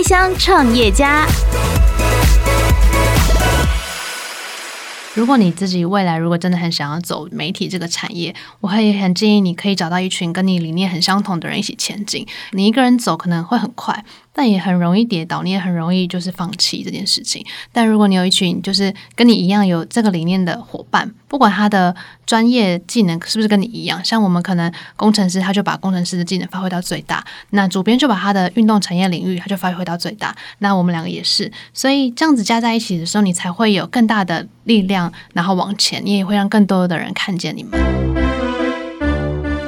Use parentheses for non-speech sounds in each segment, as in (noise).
开箱创业家。如果你自己未来如果真的很想要走媒体这个产业，我会很建议你可以找到一群跟你理念很相同的人一起前进。你一个人走可能会很快。但也很容易跌倒，你也很容易就是放弃这件事情。但如果你有一群就是跟你一样有这个理念的伙伴，不管他的专业技能是不是跟你一样，像我们可能工程师他就把工程师的技能发挥到最大，那主编就把他的运动产业领域他就发挥到最大，那我们两个也是，所以这样子加在一起的时候，你才会有更大的力量，然后往前，你也会让更多的人看见你们。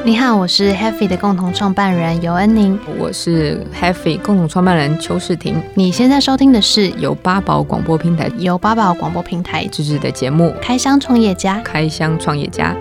你好，我是 Happy 的共同创办人尤恩宁，我是 Happy 共同创办人邱世婷。你现在收听的是由八宝广播平台由八宝广播平台自制的节目《开箱创业家》，开箱创业家。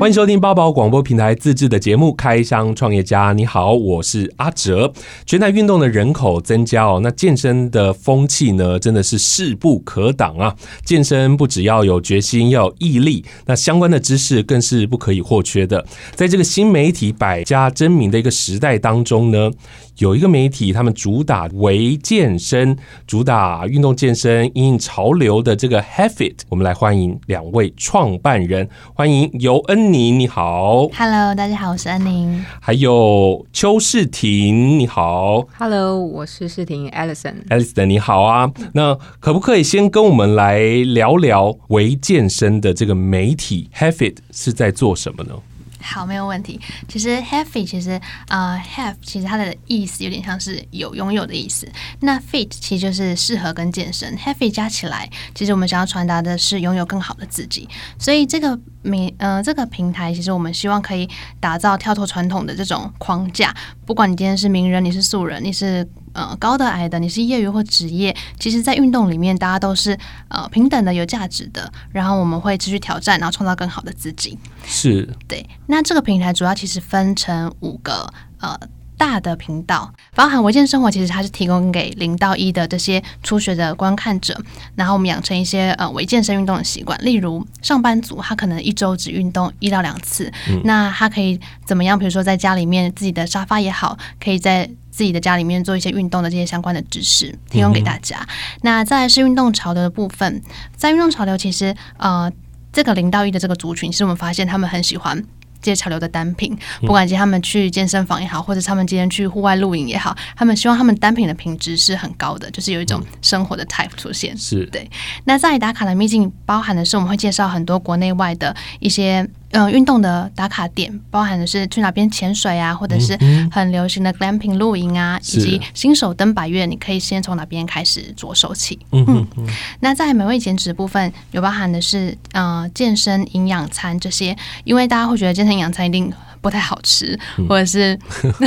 欢迎收听八宝广播平台自制的节目《开箱创业家》。你好，我是阿哲。全台运动的人口增加哦，那健身的风气呢，真的是势不可挡啊！健身不只要有决心，要有毅力，那相关的知识更是不可以或缺的。在这个新媒体百家争鸣的一个时代当中呢，有一个媒体，他们主打为健身，主打运动健身，因应潮流的这个 Habit，我们来欢迎两位创办人，欢迎尤恩宁，你好，Hello，大家好，我是安宁，还有邱世婷，你好，Hello，我是世婷，Alison，Alison，你好啊，那可不可以先跟我们来聊聊微健身的这个媒体 Habit 是在做什么呢？好，没有问题。其实 healthy 其实呃 have 其实它的意思有点像是有拥有的意思。那 fit 其实就是适合跟健身。healthy 加起来，其实我们想要传达的是拥有更好的自己。所以这个名呃这个平台，其实我们希望可以打造跳脱传统的这种框架。不管你今天是名人，你是素人，你是。呃，高的矮的，你是业余或职业，其实，在运动里面，大家都是呃平等的、有价值的。然后我们会持续挑战，然后创造更好的自己。是，对。那这个平台主要其实分成五个呃。大的频道包含微健生活，其实它是提供给零到一的这些初学的观看者，然后我们养成一些呃微健身运动的习惯。例如上班族，他可能一周只运动一到两次，嗯、那他可以怎么样？比如说在家里面自己的沙发也好，可以在自己的家里面做一些运动的这些相关的知识，提供给大家。嗯、那再来是运动潮流的部分，在运动潮流其实呃这个零到一的这个族群，其实我们发现他们很喜欢。这些潮流的单品，不管是他们去健身房也好，或者他们今天去户外露营也好，他们希望他们单品的品质是很高的，就是有一种生活的 type 出现。是对。那在打卡的秘境，包含的是我们会介绍很多国内外的一些。嗯，运动的打卡点包含的是去哪边潜水啊，或者是很流行的 glamping 露营啊，以及新手登百岳，你可以先从哪边开始着手起。嗯嗯。那在美味减脂部分，有包含的是呃健身营养餐这些，因为大家会觉得健身营养餐一定。不太好吃，或者是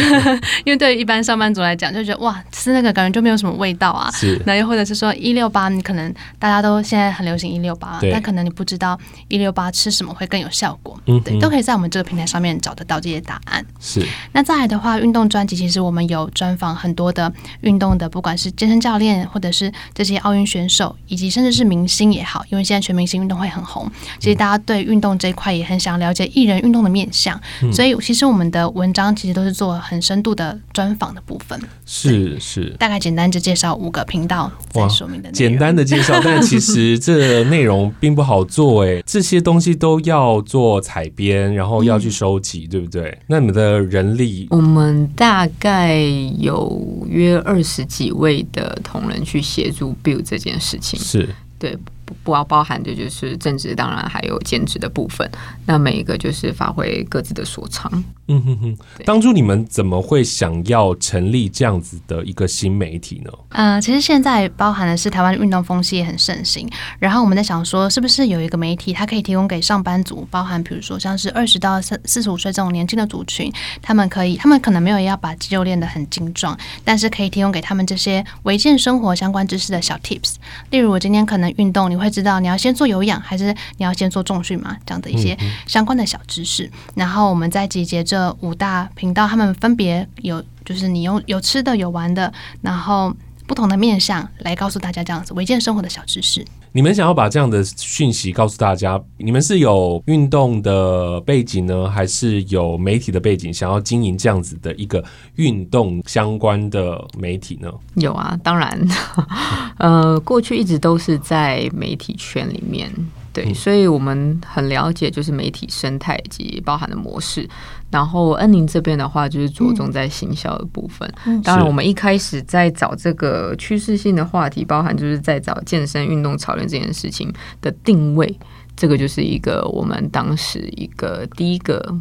(laughs) 因为对于一般上班族来讲，就觉得哇，吃那个感觉就没有什么味道啊。是，那又或者是说一六八，你可能大家都现在很流行一六八，但可能你不知道一六八吃什么会更有效果。嗯，对，都可以在我们这个平台上面找得到这些答案。是。那再来的话，运动专辑其实我们有专访很多的运动的，不管是健身教练，或者是这些奥运选手，以及甚至是明星也好，因为现在全明星运动会很红，其实大家对运动这一块也很想了解艺人运动的面向，嗯、所以。所以其实我们的文章其实都是做很深度的专访的部分，是是，大概简单就介绍五个频道在说明的。简单的介绍，但其实这内容并不好做哎，(laughs) 这些东西都要做采编，然后要去收集，嗯、对不对？那你们的人力，我们大概有约二十几位的同仁去协助 build 这件事情，是对。不要包含的就是正职，当然还有兼职的部分。那每一个就是发挥各自的所长。嗯哼哼。当初你们怎么会想要成立这样子的一个新媒体呢？呃，其实现在包含的是台湾运动风气也很盛行，然后我们在想说，是不是有一个媒体，它可以提供给上班族，包含比如说像是二十到四四十五岁这种年轻的族群，他们可以，他们可能没有要把肌肉练得很精壮，但是可以提供给他们这些微健生活相关知识的小 tips。例如，我今天可能运动，你会知道你要先做有氧，还是你要先做重训嘛？这样的一些相关的小知识。然后我们再集结这五大频道，他们分别有，就是你有有吃的，有玩的，然后不同的面向来告诉大家这样子违建生活的小知识。你们想要把这样的讯息告诉大家，你们是有运动的背景呢，还是有媒体的背景，想要经营这样子的一个运动相关的媒体呢？有啊，当然，(laughs) 呃，过去一直都是在媒体圈里面。对，所以我们很了解，就是媒体生态以及包含的模式。然后恩宁这边的话，就是着重在行销的部分。嗯、当然，我们一开始在找这个趋势性的话题，包含就是在找健身运动潮流这件事情的定位，这个就是一个我们当时一个第一个。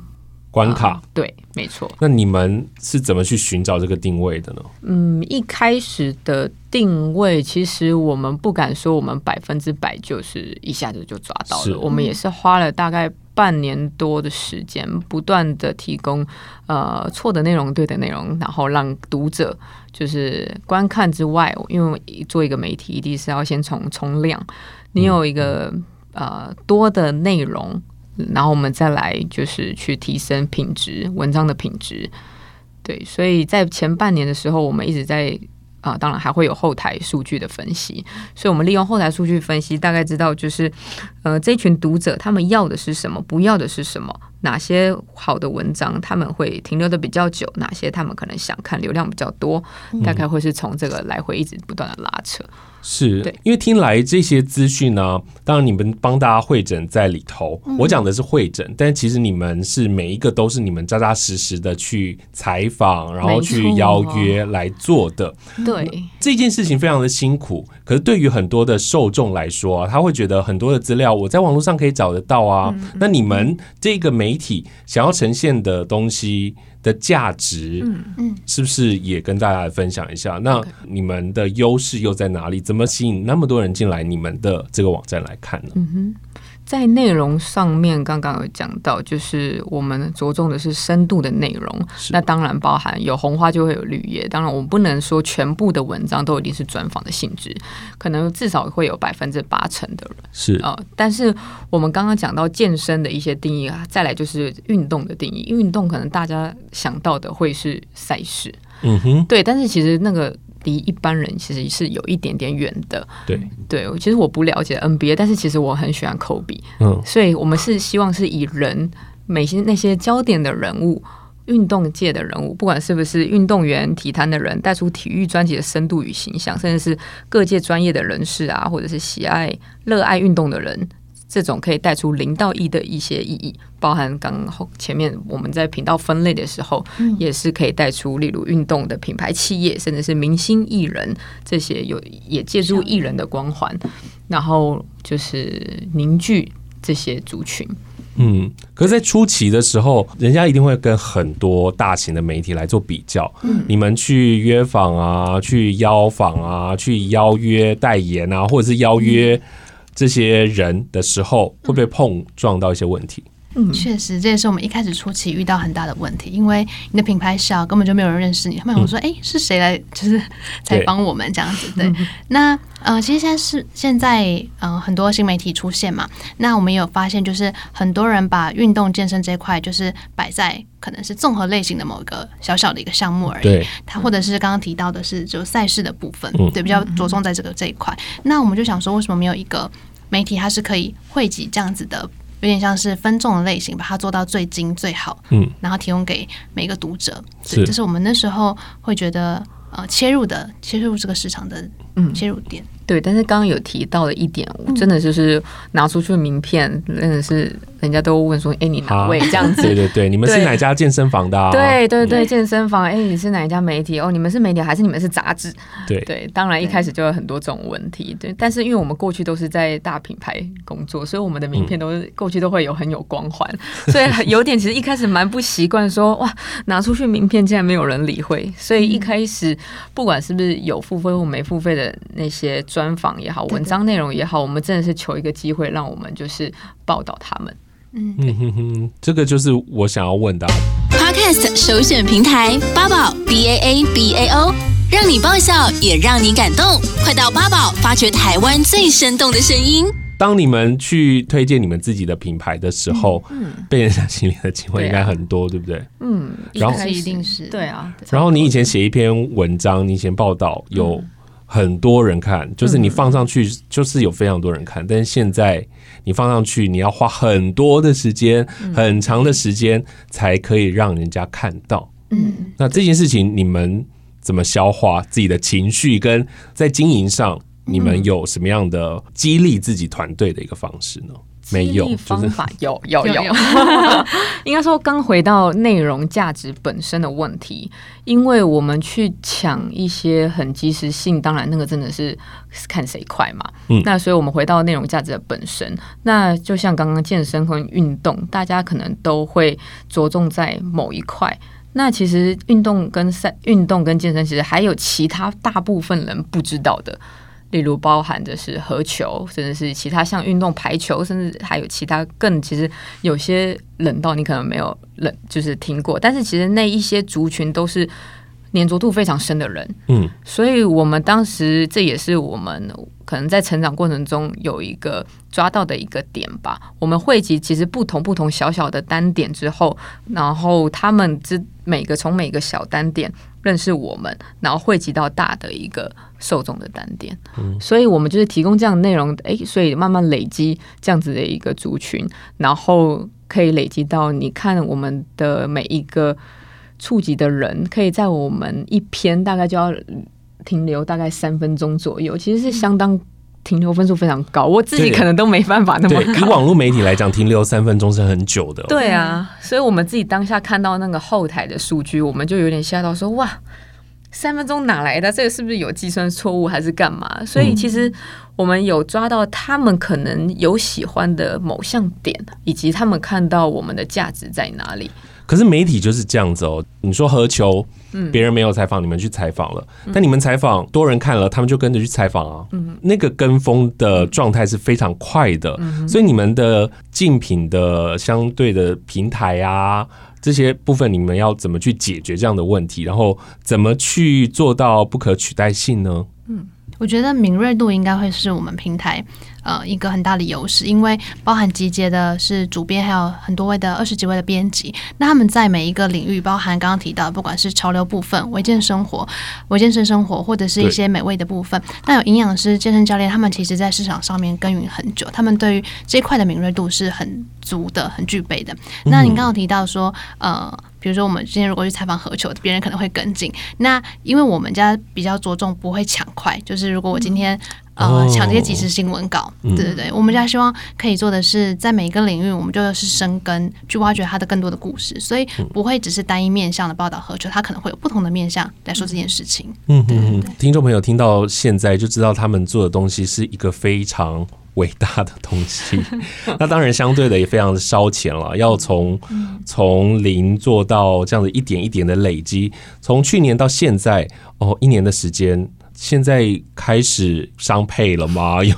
关卡、嗯、对，没错。那你们是怎么去寻找这个定位的呢？嗯，一开始的定位，其实我们不敢说我们百分之百就是一下子就抓到了。我们也是花了大概半年多的时间，不断的提供呃错的内容、对的内容，然后让读者就是观看之外，因为做一个媒体，一定是要先从从量，你有一个、嗯、呃多的内容。然后我们再来就是去提升品质，文章的品质。对，所以在前半年的时候，我们一直在啊、呃，当然还会有后台数据的分析。所以我们利用后台数据分析，大概知道就是呃，这群读者他们要的是什么，不要的是什么，哪些好的文章他们会停留的比较久，哪些他们可能想看流量比较多，大概会是从这个来回一直不断的拉扯。是，因为听来这些资讯呢，当然你们帮大家会诊在里头。嗯、我讲的是会诊，但其实你们是每一个都是你们扎扎实实的去采访，然后去邀约来做的。对，这件事情非常的辛苦，可是对于很多的受众来说，他会觉得很多的资料我在网络上可以找得到啊。嗯、那你们这个媒体想要呈现的东西的价值，嗯嗯，是不是也跟大家来分享一下？那你们的优势又在哪里？怎么吸引那么多人进来你们的这个网站来看呢？嗯哼。在内容上面，刚刚有讲到，就是我们着重的是深度的内容。那当然包含有红花就会有绿叶。当然，我们不能说全部的文章都一定是专访的性质，可能至少会有百分之八成的人是啊、呃。但是我们刚刚讲到健身的一些定义啊，再来就是运动的定义。运动可能大家想到的会是赛事，嗯哼，对。但是其实那个。离一般人其实是有一点点远的。对对，其实我不了解 NBA，但是其实我很喜欢科比。嗯，所以我们是希望是以人，每些那些焦点的人物，运动界的人物，不管是不是运动员、体坛的人，带出体育专辑的深度与形象，甚至是各界专业的人士啊，或者是喜爱、热爱运动的人。这种可以带出零到一的一些意义，包含刚后前面我们在频道分类的时候，嗯、也是可以带出，例如运动的品牌企业，甚至是明星艺人这些有也借助艺人的光环，然后就是凝聚这些族群。嗯，可是，在初期的时候，人家一定会跟很多大型的媒体来做比较。嗯，你们去约访啊，去邀访啊，去邀约代言啊，或者是邀约。这些人的时候会不会碰撞到一些问题？嗯，确实，这也是我们一开始初期遇到很大的问题，因为你的品牌小，根本就没有人认识你。他们我说：“哎、嗯，是谁来？就是采访我们这样子。”对，对。那呃，其实现在是现在，嗯、呃，很多新媒体出现嘛。那我们也有发现，就是很多人把运动健身这一块，就是摆在可能是综合类型的某一个小小的一个项目而已。对。他或者是刚刚提到的是就赛事的部分，嗯、对，比较着重在这个这一块。那我们就想说，为什么没有一个媒体，它是可以汇集这样子的？有点像是分众的类型，把它做到最精最好，嗯，然后提供给每个读者，是，这是我们那时候会觉得呃切入的切入这个市场的嗯切入点。对，但是刚刚有提到的一点，我真的就是拿出去名片，真的是人家都问说：“哎，你哪位？”这样子。对对对，你们是哪家健身房的？对对对，健身房。哎，你是哪一家媒体？哦，你们是媒体还是你们是杂志？对对，当然一开始就有很多这种问题。对，但是因为我们过去都是在大品牌工作，所以我们的名片都是过去都会有很有光环，(laughs) 所以有点其实一开始蛮不习惯，说哇，拿出去名片竟然没有人理会。所以一开始不管是不是有付费或没付费的那些。专访也好，文章内容也好，我们真的是求一个机会，让我们就是报道他们。嗯嗯哼哼，这个就是我想要问的。Podcast 首选平台八宝 B A A B A O，让你爆笑也让你感动，快到八宝发掘台湾最生动的声音。当你们去推荐你们自己的品牌的时候，嗯，被人家心里的机会应该很多，对不对？嗯，然后一定是对啊。然后你以前写一篇文章，你以前报道有。很多人看，就是你放上去就是有非常多人看，嗯、但是现在你放上去，你要花很多的时间，嗯、很长的时间才可以让人家看到。嗯，那这件事情你们怎么消化自己的情绪？跟在经营上，你们有什么样的激励自己团队的一个方式呢？没有方法，有有 (laughs) 有，(laughs) 应该说刚回到内容价值本身的问题，因为我们去抢一些很及时性，当然那个真的是看谁快嘛。嗯，那所以我们回到内容价值的本身，那就像刚刚健身和运动，大家可能都会着重在某一块。那其实运动跟赛运动跟健身，其实还有其他大部分人不知道的。例如包含的是合球，甚至是其他像运动排球，甚至还有其他更其实有些冷到你可能没有冷就是听过，但是其实那一些族群都是粘着度非常深的人，嗯，所以我们当时这也是我们可能在成长过程中有一个抓到的一个点吧。我们汇集其实不同不同小小的单点之后，然后他们之每个从每个小单点。认识我们，然后汇集到大的一个受众的单点，嗯，所以我们就是提供这样的内容，诶，所以慢慢累积这样子的一个族群，然后可以累积到你看我们的每一个触及的人，可以在我们一篇大概就要停留大概三分钟左右，其实是相当。停留分数非常高，我自己可能都没办法那么高。以网络媒体来讲，停留三分钟是很久的。对啊，所以我们自己当下看到那个后台的数据，我们就有点吓到说，说哇，三分钟哪来的？这个是不是有计算错误还是干嘛？所以其实我们有抓到他们可能有喜欢的某项点，以及他们看到我们的价值在哪里。可是媒体就是这样子哦。你说何球，别人没有采访，你们去采访了，但你们采访多人看了，他们就跟着去采访啊。那个跟风的状态是非常快的，所以你们的竞品的相对的平台啊，这些部分你们要怎么去解决这样的问题，然后怎么去做到不可取代性呢？嗯，我觉得敏锐度应该会是我们平台。呃，一个很大的优势，因为包含集结的是主编，还有很多位的二十几位的编辑。那他们在每一个领域，包含刚刚提到，不管是潮流部分、维健生活、维健身生活，或者是一些美味的部分，那有营养师、健身教练，他们其实在市场上面耕耘很久，他们对于这一块的敏锐度是很足的、很具备的。那您刚刚提到说，呃，比如说我们今天如果去采访何球，别人可能会跟进。那因为我们家比较着重不会抢快，就是如果我今天。呃，抢这些即时新闻稿，对对对，我们家希望可以做的是，在每一个领域，我们就是深耕，去挖掘它的更多的故事，所以不会只是单一面向的报道和球，它可能会有不同的面向来说这件事情。嗯嗯嗯，听众朋友听到现在就知道他们做的东西是一个非常伟大的东西，(laughs) 那当然相对的也非常的烧钱了，要从从零做到这样子一点一点的累积，从去年到现在哦，一年的时间。现在开始商配了吗？(laughs) 有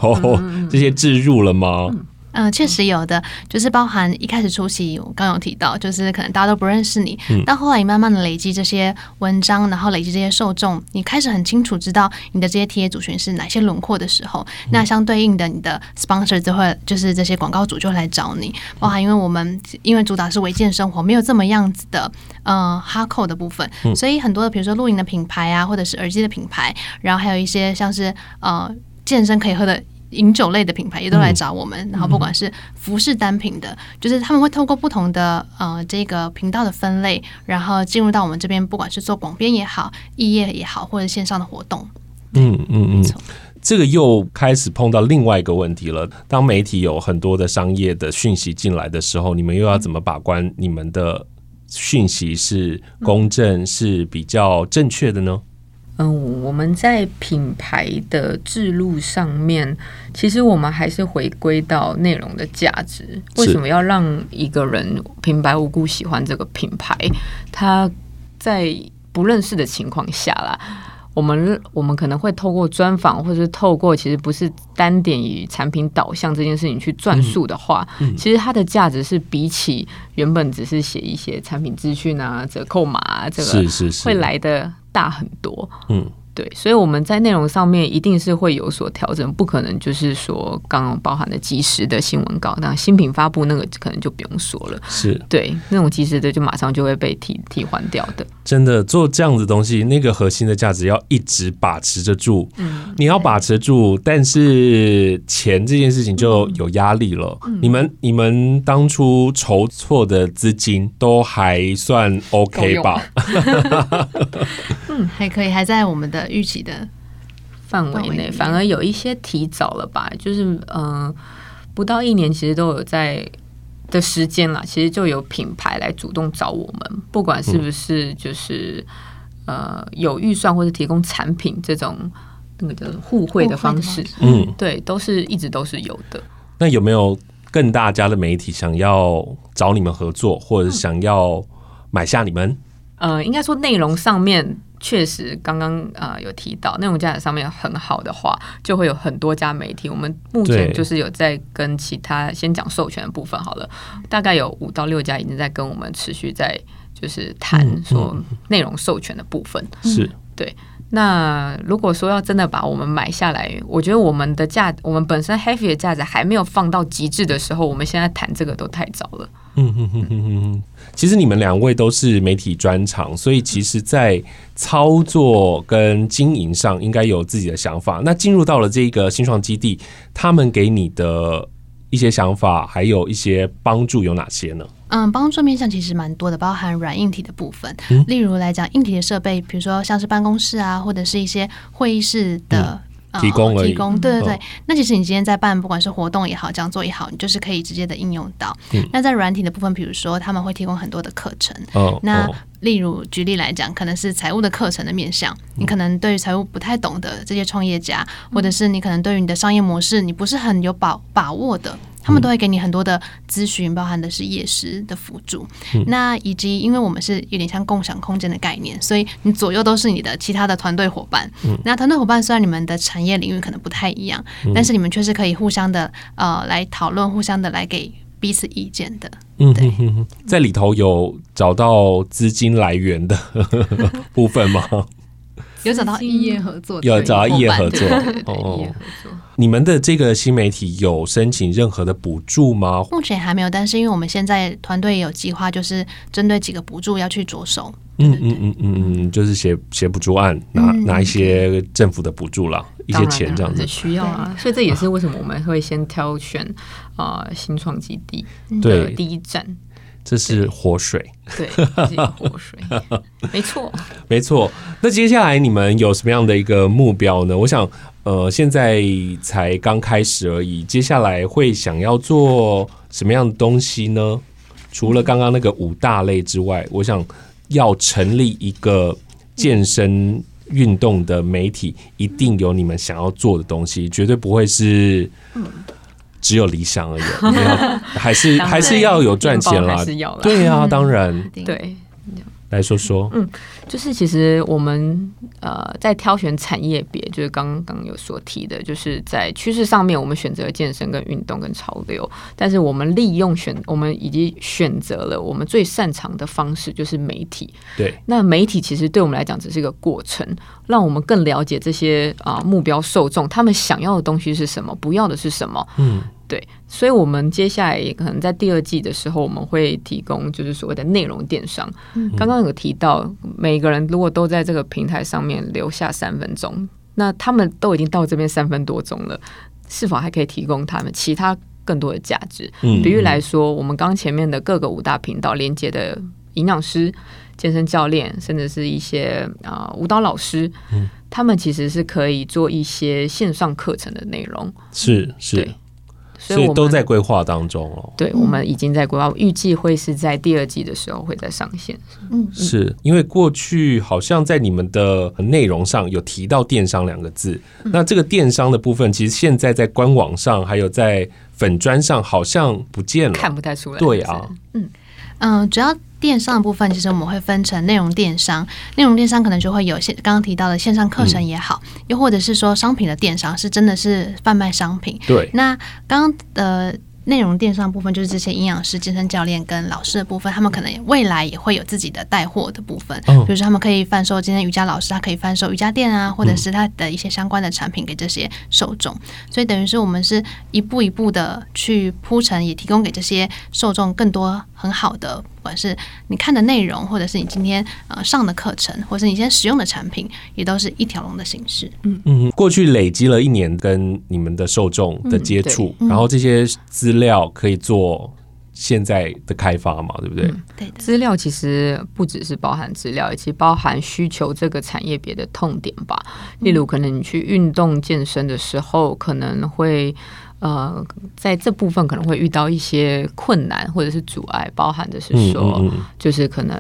这些置入了吗？嗯，确实有的，就是包含一开始出席，我刚有提到，就是可能大家都不认识你，嗯、但后来你慢慢的累积这些文章，然后累积这些受众，你开始很清楚知道你的这些 TA 族群是哪些轮廓的时候，嗯、那相对应的你的 sponsor 就会就是这些广告主就会来找你，包含因为我们因为主打是违建生活，没有这么样子的呃哈扣的部分，嗯、所以很多的比如说露营的品牌啊，或者是耳机的品牌，然后还有一些像是呃健身可以喝的。饮酒类的品牌也都来找我们，嗯、然后不管是服饰单品的，嗯、就是他们会透过不同的呃这个频道的分类，然后进入到我们这边，不管是做广编也好，异业也好，或者线上的活动。嗯嗯嗯，这个又开始碰到另外一个问题了。当媒体有很多的商业的讯息进来的时候，你们又要怎么把关你们的讯息是公正、嗯、是比较正确的呢？嗯，我们在品牌的制路上面，其实我们还是回归到内容的价值。为什么要让一个人平白无故喜欢这个品牌？他在不认识的情况下啦，我们我们可能会透过专访，或者是透过其实不是单点以产品导向这件事情去转述的话，嗯嗯、其实它的价值是比起原本只是写一些产品资讯啊、折扣码啊，这个是是是会来的。大很多，嗯，对，所以我们在内容上面一定是会有所调整，不可能就是说刚刚包含的即时的新闻稿，那新品发布那个可能就不用说了。是对那种即时的，就马上就会被替替换掉的。真的做这样子东西，那个核心的价值要一直把持着住。嗯，你要把持住，但是钱这件事情就有压力了。嗯、你们你们当初筹措的资金都还算 OK 吧？(laughs) 嗯，还可以，还在我们的预期的范围内，反而有一些提早了吧？就是嗯、呃，不到一年，其实都有在的时间了。其实就有品牌来主动找我们，不管是不是就是、嗯、呃有预算或者提供产品这种那个叫互惠的方式，嗯，对，都是一直都是有的。那有没有更大家的媒体想要找你们合作，或者想要买下你们？呃，应该说内容上面。确实，刚刚呃有提到内容价值上面很好的话，就会有很多家媒体。我们目前就是有在跟其他先讲授权的部分好了，大概有五到六家已经在跟我们持续在就是谈说内容授权的部分。是对。那如果说要真的把我们买下来，我觉得我们的价，我们本身 Heavy 的价值还没有放到极致的时候，我们现在谈这个都太早了。嗯哼哼哼哼。其实你们两位都是媒体专长，所以其实，在操作跟经营上应该有自己的想法。那进入到了这个新创基地，他们给你的一些想法，还有一些帮助有哪些呢？嗯，帮助面向其实蛮多的，包含软硬体的部分。例如来讲，硬体的设备，比如说像是办公室啊，或者是一些会议室的。嗯提供而已提供，对对对。那其实你今天在办，不管是活动也好，讲座也好，你就是可以直接的应用到。嗯、那在软体的部分，比如说他们会提供很多的课程。哦、那例如举例来讲，可能是财务的课程的面向，你可能对于财务不太懂的这些创业家，或者是你可能对于你的商业模式你不是很有把把握的。他们都会给你很多的咨询，包含的是夜师的辅助，嗯、那以及因为我们是有点像共享空间的概念，所以你左右都是你的其他的团队伙伴。嗯、那团队伙伴虽然你们的产业领域可能不太一样，嗯、但是你们却是可以互相的呃来讨论，互相的来给彼此意见的。对嗯，在里头有找到资金来源的 (laughs) 部分吗？有找到异业合作，有找到异业合作哦。你们的这个新媒体有申请任何的补助吗？目前还没有，但是因为我们现在团队也有计划，就是针对几个补助要去着手。嗯嗯嗯嗯嗯，就是写写补助案，拿拿一些政府的补助啦，嗯、一些钱这样子。需要啊，所以这也是为什么我们会先挑选啊、呃、新创基地的第一站。这是活水，对，对，(laughs) 这是活水，没错，没错。那接下来你们有什么样的一个目标呢？我想，呃，现在才刚开始而已，接下来会想要做什么样的东西呢？除了刚刚那个五大类之外，我想要成立一个健身运动的媒体，一定有你们想要做的东西，绝对不会是。只有理想而已，(laughs) 还是还是要有赚钱啦。对呀，当然 (laughs) 对。来说说，嗯，就是其实我们呃在挑选产业别，就是刚刚有所提的，就是在趋势上面，我们选择了健身跟运动跟潮流，但是我们利用选，我们已经选择了我们最擅长的方式，就是媒体。对，那媒体其实对我们来讲只是一个过程，让我们更了解这些啊、呃、目标受众，他们想要的东西是什么，不要的是什么。嗯。对，所以，我们接下来也可能在第二季的时候，我们会提供就是所谓的内容电商。嗯、刚刚有提到，每个人如果都在这个平台上面留下三分钟，那他们都已经到这边三分多钟了，是否还可以提供他们其他更多的价值？嗯，比如来说，我们刚前面的各个五大频道连接的营养师、健身教练，甚至是一些啊、呃、舞蹈老师，嗯，他们其实是可以做一些线上课程的内容。是是。对所以都在规划当中哦。对，我们已经在规划，预计会是在第二季的时候会再上线。嗯，是因为过去好像在你们的内容上有提到电商两个字，那这个电商的部分，其实现在在官网上还有在粉砖上好像不见了，看不太出来。对啊，嗯嗯，主要。电商的部分，其实我们会分成内容电商，内容电商可能就会有线，刚刚提到的线上课程也好，又或者是说商品的电商，是真的是贩卖商品。对，那刚刚的内容电商部分就是这些营养师、健身教练跟老师的部分，他们可能未来也会有自己的带货的部分，比如说他们可以贩售今天瑜伽老师，他可以贩售瑜伽垫啊，或者是他的一些相关的产品给这些受众。所以等于是我们是一步一步的去铺陈，也提供给这些受众更多很好的，不管是你看的内容，或者是你今天呃上的课程，或者是你现在使用的产品，也都是一条龙的形式。嗯嗯，过去累积了一年跟你们的受众的接触，嗯、然后这些资料可以做现在的开发嘛，对不对？嗯、对的。资料其实不只是包含资料，也其实包含需求这个产业别的痛点吧。例如，可能你去运动健身的时候，可能会。呃，在这部分可能会遇到一些困难或者是阻碍，包含的是说，嗯嗯嗯、就是可能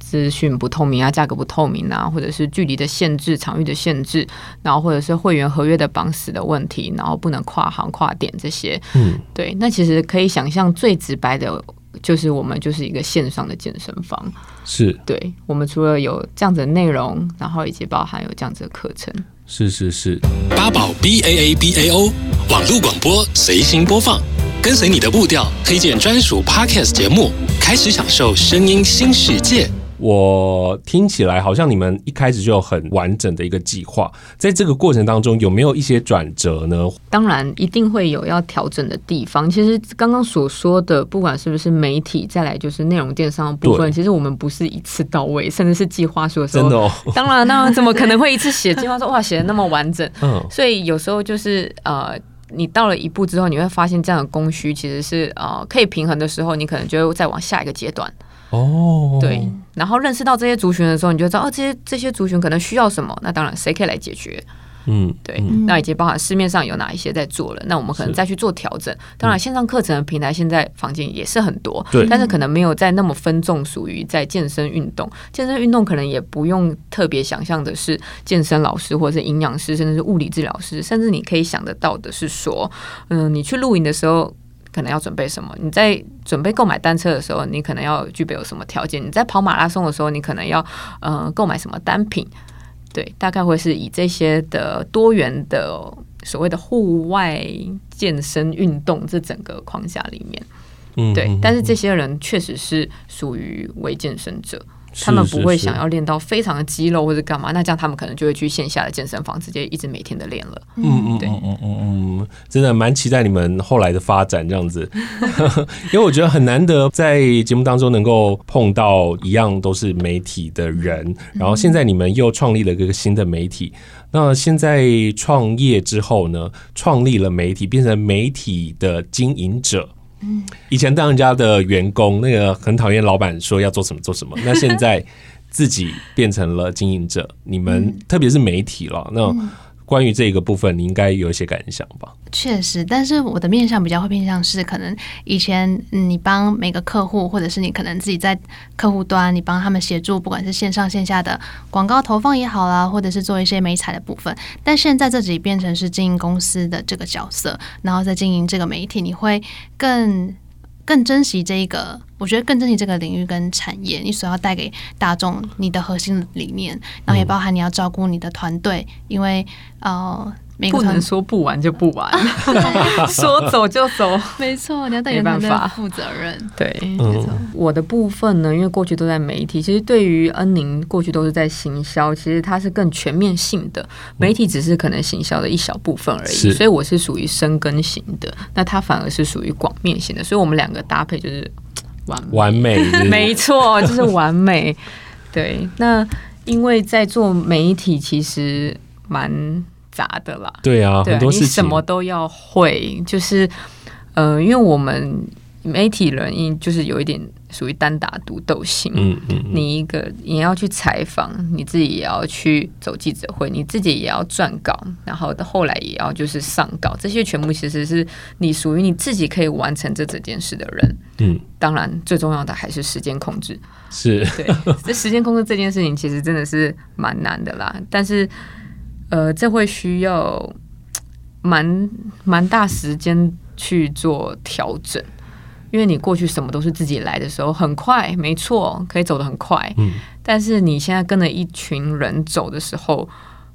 资讯不透明啊，价格不透明啊，或者是距离的限制、场域的限制，然后或者是会员合约的绑死的问题，然后不能跨行跨点这些。嗯，对，那其实可以想象最直白的，就是我们就是一个线上的健身房。是，对，我们除了有这样子的内容，然后以及包含有这样子的课程。是是是，八宝 B A A B A O 网络广播随心播放，跟随你的步调，推荐专属 Podcast 节目，开始享受声音新世界。我听起来好像你们一开始就有很完整的一个计划，在这个过程当中有没有一些转折呢？当然一定会有要调整的地方。其实刚刚所说的，不管是不是媒体，再来就是内容电商的部分，其实我们不是一次到位，甚至是计划书的时候，真的哦。当然，当然怎么可能会一次写计划说 (laughs) 哇，写的那么完整？嗯，所以有时候就是呃，你到了一步之后，你会发现这样的供需其实是呃可以平衡的时候，你可能就会再往下一个阶段。哦，对，然后认识到这些族群的时候，你就知道哦，这些这些族群可能需要什么，那当然谁可以来解决？嗯，对，嗯、那已经包含市面上有哪一些在做了，那我们可能再去做调整。当然，线上课程的平台现在房间也是很多，对，但是可能没有在那么分众，属于在健身运动。健身运动可能也不用特别想象的是健身老师或者是营养师，甚至是物理治疗师，甚至你可以想得到的是说，嗯，你去露营的时候。可能要准备什么？你在准备购买单车的时候，你可能要具备有什么条件？你在跑马拉松的时候，你可能要呃购买什么单品？对，大概会是以这些的多元的所谓的户外健身运动这整个框架里面，嗯，对。但是这些人确实是属于微健身者。他们不会想要练到非常的肌肉或者干嘛，那这样他们可能就会去线下的健身房，直接一直每天的练了。嗯嗯，对，嗯嗯嗯嗯，真的蛮期待你们后来的发展这样子，因为我觉得很难得在节目当中能够碰到一样都是媒体的人，然后现在你们又创立了一个新的媒体，那现在创业之后呢，创立了媒体，变成媒体的经营者。嗯，以前当人家的员工，那个很讨厌老板说要做什么做什么。那现在自己变成了经营者，你们特别是媒体了，那。关于这个部分，你应该有一些感想吧？确实，但是我的面向比较会偏向是，可能以前你帮每个客户，或者是你可能自己在客户端，你帮他们协助，不管是线上线下的广告投放也好啦，或者是做一些媒材的部分。但现在自己变成是经营公司的这个角色，然后再经营这个媒体，你会更。更珍惜这一个，我觉得更珍惜这个领域跟产业，你所要带给大众你的核心理念，然后也包含你要照顾你的团队，因为呃。不能说不玩就不玩，(laughs) 说走就走，没错，你要对你的团队负责任。对，没错。我的部分呢，因为过去都在媒体，其实对于恩宁过去都是在行销，其实它是更全面性的，媒体只是可能行销的一小部分而已。所以我是属于深耕型的，那它反而是属于广面型的，所以我们两个搭配就是完完美，(laughs) 没错，就是完美。(laughs) 对，那因为在做媒体，其实蛮。杂的啦，对啊，对，很多事情你什么都要会，就是呃，因为我们媒体人，因就是有一点属于单打独斗型，嗯嗯，你一个你要去采访，你自己也要去走记者会，你自己也要撰稿，然后后来也要就是上稿，这些全部其实是你属于你自己可以完成这整件事的人，嗯，当然最重要的还是时间控制，是。对，(laughs) 这时间控制这件事情其实真的是蛮难的啦，但是。呃，这会需要蛮蛮大时间去做调整，因为你过去什么都是自己来的时候，很快，没错，可以走得很快。嗯，但是你现在跟着一群人走的时候，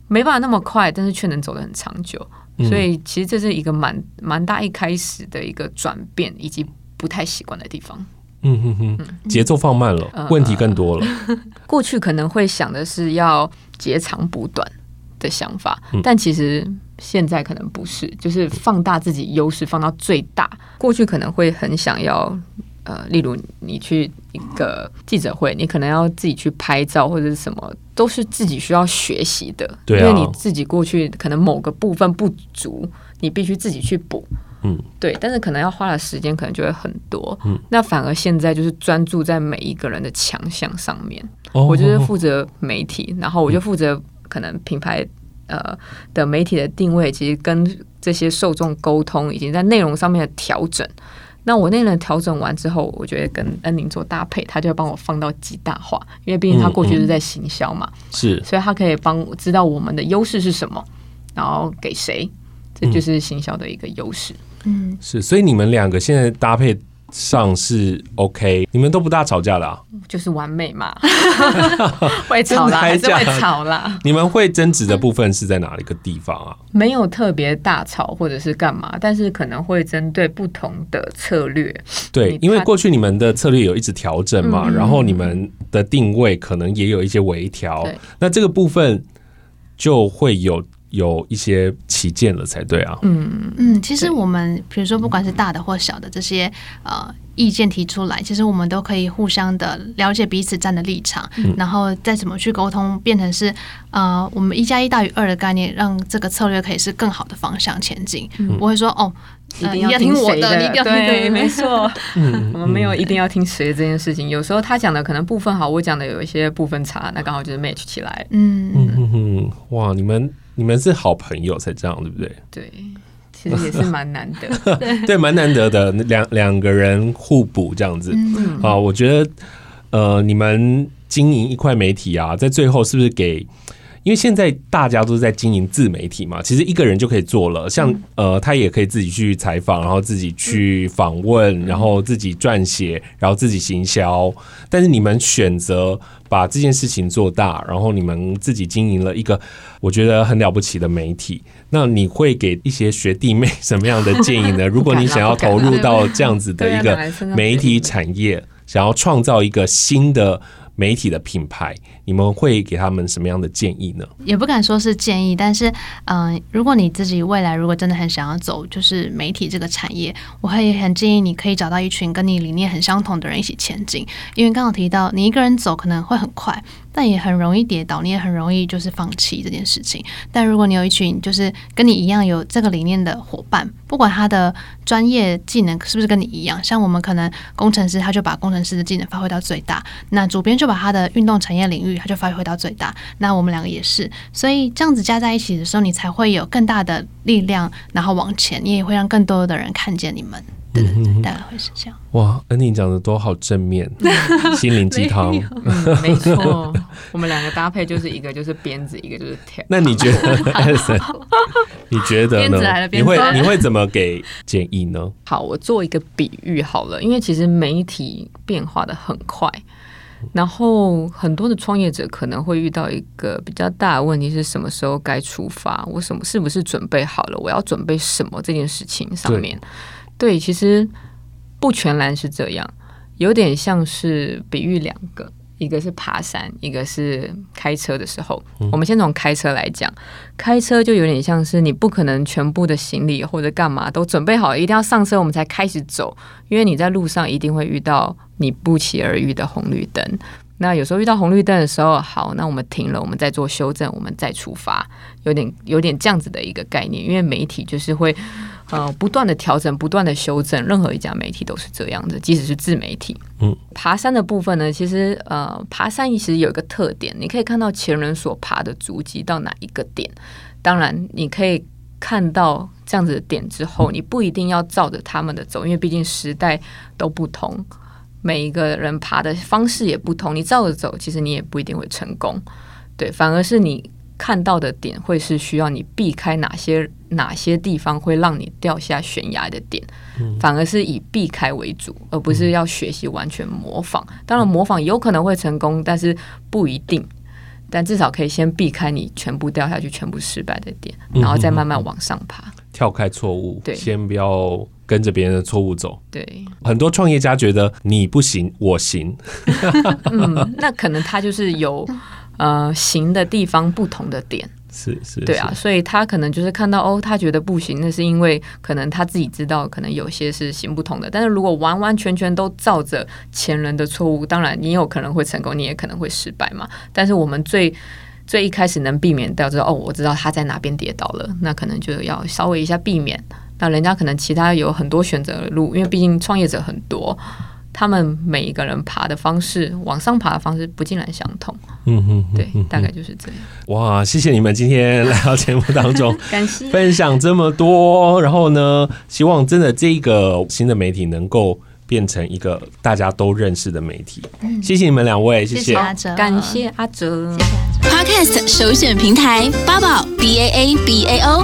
没办法那么快，但是却能走得很长久。所以其实这是一个蛮蛮大一开始的一个转变，以及不太习惯的地方。嗯哼哼，节奏放慢了，嗯、问题更多了。呃、(laughs) 过去可能会想的是要截长补短的想法，嗯、但其实现在可能不是，就是放大自己优势放到最大。过去可能会很想要，呃，例如你去一个记者会，你可能要自己去拍照或者是什么，都是自己需要学习的，对啊、因为你自己过去可能某个部分不足，你必须自己去补。嗯，对，但是可能要花的时间可能就会很多。嗯，那反而现在就是专注在每一个人的强项上面。哦，我就是负责媒体，然后我就负责可能品牌呃的媒体的定位，其实跟这些受众沟通，以及在内容上面的调整。那我内容调整完之后，我觉得跟恩宁做搭配，他就会帮我放到极大化，因为毕竟他过去是在行销嘛，是，所以他可以帮我知道我们的优势是什么，然后给谁，这就是行销的一个优势。嗯，是，所以你们两个现在搭配上是 OK，你们都不大吵架的。啊，就是完美嘛，(laughs) 会吵啦，还是会吵啦。你们会争执的部分是在哪一个地方啊？没有特别大吵或者是干嘛，但是可能会针对不同的策略。对，因为过去你们的策略有一直调整嘛，嗯、然后你们的定位可能也有一些微调，那这个部分就会有。有一些起见了才对啊。嗯嗯，其实我们比如说不管是大的或小的这些呃意见提出来，其实我们都可以互相的了解彼此站的立场，嗯、然后再怎么去沟通，变成是呃我们一加一大于二的概念，让这个策略可以是更好的方向前进。嗯、不会说哦，一定要听我的，你一定要听对，没错。(laughs) 我们没有一定要听谁这件事情。有时候他讲的可能部分好，我讲的有一些部分差，那刚好就是 match 起来。嗯嗯嗯，哇，你们。你们是好朋友才这样，对不对？对，其实也是蛮难得，(laughs) 对，蛮难得的，两两个人互补这样子。嗯，啊，我觉得，呃，你们经营一块媒体啊，在最后是不是给？因为现在大家都是在经营自媒体嘛，其实一个人就可以做了。像呃，他也可以自己去采访，然后自己去访问，然后自己撰写，然后自己行销。但是你们选择把这件事情做大，然后你们自己经营了一个我觉得很了不起的媒体。那你会给一些学弟妹什么样的建议呢？(laughs) 如果你想要投入到这样子的一个媒体产业，想要创造一个新的。媒体的品牌，你们会给他们什么样的建议呢？也不敢说是建议，但是，嗯、如果你自己未来如果真的很想要走就是媒体这个产业，我会很建议你可以找到一群跟你理念很相同的人一起前进，因为刚刚提到你一个人走可能会很快。但也很容易跌倒，你也很容易就是放弃这件事情。但如果你有一群就是跟你一样有这个理念的伙伴，不管他的专业技能是不是跟你一样，像我们可能工程师他就把工程师的技能发挥到最大，那主编就把他的运动产业领域他就发挥到最大，那我们两个也是，所以这样子加在一起的时候，你才会有更大的力量，然后往前，你也会让更多的人看见你们。对对对，大概会是这样。哇，恩宁讲的都好正面，(laughs) 心灵鸡汤。没错，(laughs) 我们两个搭配就是一个就是鞭子，一个就是条。那你觉得，(laughs) 你觉得呢？你会你会怎么给建议呢？好，我做一个比喻好了，因为其实媒体变化的很快，然后很多的创业者可能会遇到一个比较大的问题，是什么时候该出发？我什么是不是准备好了？我要准备什么这件事情上面？对，其实不全然是这样，有点像是比喻两个，一个是爬山，一个是开车的时候。嗯、我们先从开车来讲，开车就有点像是你不可能全部的行李或者干嘛都准备好，一定要上车我们才开始走，因为你在路上一定会遇到你不期而遇的红绿灯。那有时候遇到红绿灯的时候，好，那我们停了，我们再做修正，我们再出发，有点有点这样子的一个概念，因为媒体就是会。呃，不断的调整，不断的修正，任何一家媒体都是这样的，即使是自媒体。嗯，爬山的部分呢，其实呃，爬山其实有一个特点，你可以看到前人所爬的足迹到哪一个点。当然，你可以看到这样子的点之后，你不一定要照着他们的走，因为毕竟时代都不同，每一个人爬的方式也不同，你照着走，其实你也不一定会成功。对，反而是你。看到的点会是需要你避开哪些哪些地方会让你掉下悬崖的点，嗯、反而是以避开为主，而不是要学习完全模仿。当然，模仿有可能会成功，但是不一定。但至少可以先避开你全部掉下去、全部失败的点，然后再慢慢往上爬，嗯、跳开错误，对，先不要跟着别人的错误走。对，很多创业家觉得你不行，我行。(laughs) 嗯，那可能他就是有呃行的地方不同的点。是是，对啊，所以他可能就是看到哦，他觉得不行，那是因为可能他自己知道，可能有些是行不通的。但是如果完完全全都照着前人的错误，当然你有可能会成功，你也可能会失败嘛。但是我们最最一开始能避免掉，就是哦，我知道他在哪边跌倒了，那可能就要稍微一下避免。那人家可能其他有很多选择的路，因为毕竟创业者很多。他们每一个人爬的方式，往上爬的方式不尽然相同。嗯哼，对，大概就是这样。哇，谢谢你们今天来到节目当中，(laughs) 感谢分享这么多。然后呢，希望真的这个新的媒体能够变成一个大家都认识的媒体。嗯、谢谢你们两位，谢谢，谢谢阿哲，感谢阿哲。谢谢阿哲。Podcast 首选平台八宝 B A A B A O，